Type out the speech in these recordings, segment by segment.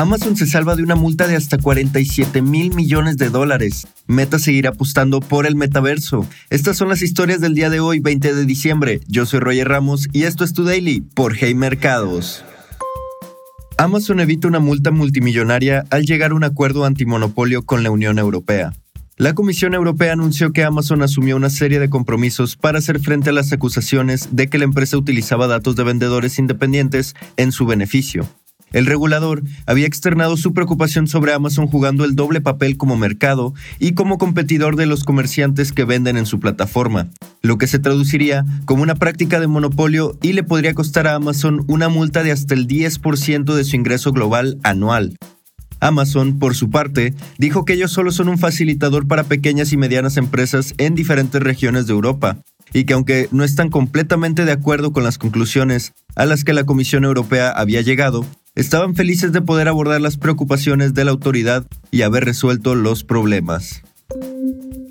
Amazon se salva de una multa de hasta 47 mil millones de dólares. Meta seguirá apostando por el metaverso. Estas son las historias del día de hoy, 20 de diciembre. Yo soy Roger Ramos y esto es Tu Daily por Hey Mercados. Amazon evita una multa multimillonaria al llegar a un acuerdo antimonopolio con la Unión Europea. La Comisión Europea anunció que Amazon asumió una serie de compromisos para hacer frente a las acusaciones de que la empresa utilizaba datos de vendedores independientes en su beneficio. El regulador había externado su preocupación sobre Amazon jugando el doble papel como mercado y como competidor de los comerciantes que venden en su plataforma, lo que se traduciría como una práctica de monopolio y le podría costar a Amazon una multa de hasta el 10% de su ingreso global anual. Amazon, por su parte, dijo que ellos solo son un facilitador para pequeñas y medianas empresas en diferentes regiones de Europa, y que aunque no están completamente de acuerdo con las conclusiones a las que la Comisión Europea había llegado, estaban felices de poder abordar las preocupaciones de la autoridad y haber resuelto los problemas.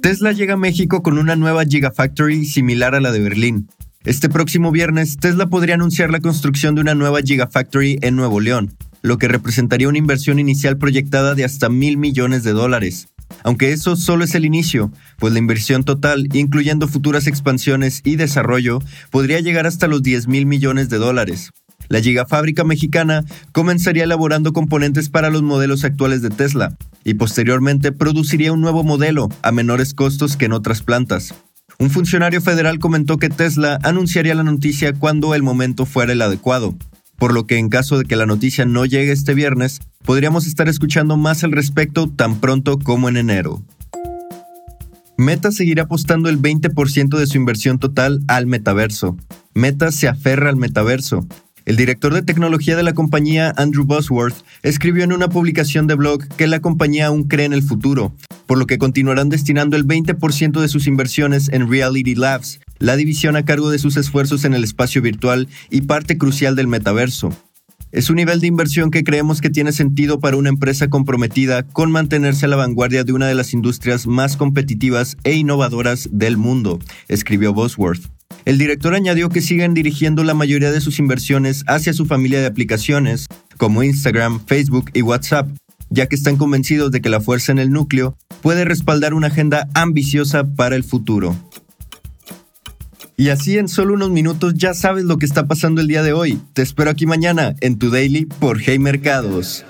Tesla llega a México con una nueva Gigafactory similar a la de Berlín. Este próximo viernes, Tesla podría anunciar la construcción de una nueva Gigafactory en Nuevo León, lo que representaría una inversión inicial proyectada de hasta mil millones de dólares. Aunque eso solo es el inicio, pues la inversión total, incluyendo futuras expansiones y desarrollo, podría llegar hasta los 10 mil millones de dólares. La gigafábrica mexicana comenzaría elaborando componentes para los modelos actuales de Tesla y posteriormente produciría un nuevo modelo a menores costos que en otras plantas. Un funcionario federal comentó que Tesla anunciaría la noticia cuando el momento fuera el adecuado, por lo que en caso de que la noticia no llegue este viernes, podríamos estar escuchando más al respecto tan pronto como en enero. Meta seguirá apostando el 20% de su inversión total al metaverso. Meta se aferra al metaverso, el director de tecnología de la compañía, Andrew Bosworth, escribió en una publicación de blog que la compañía aún cree en el futuro, por lo que continuarán destinando el 20% de sus inversiones en Reality Labs, la división a cargo de sus esfuerzos en el espacio virtual y parte crucial del metaverso. Es un nivel de inversión que creemos que tiene sentido para una empresa comprometida con mantenerse a la vanguardia de una de las industrias más competitivas e innovadoras del mundo, escribió Bosworth. El director añadió que siguen dirigiendo la mayoría de sus inversiones hacia su familia de aplicaciones, como Instagram, Facebook y WhatsApp, ya que están convencidos de que la fuerza en el núcleo puede respaldar una agenda ambiciosa para el futuro. Y así en solo unos minutos ya sabes lo que está pasando el día de hoy. Te espero aquí mañana en tu daily por Hey Mercados.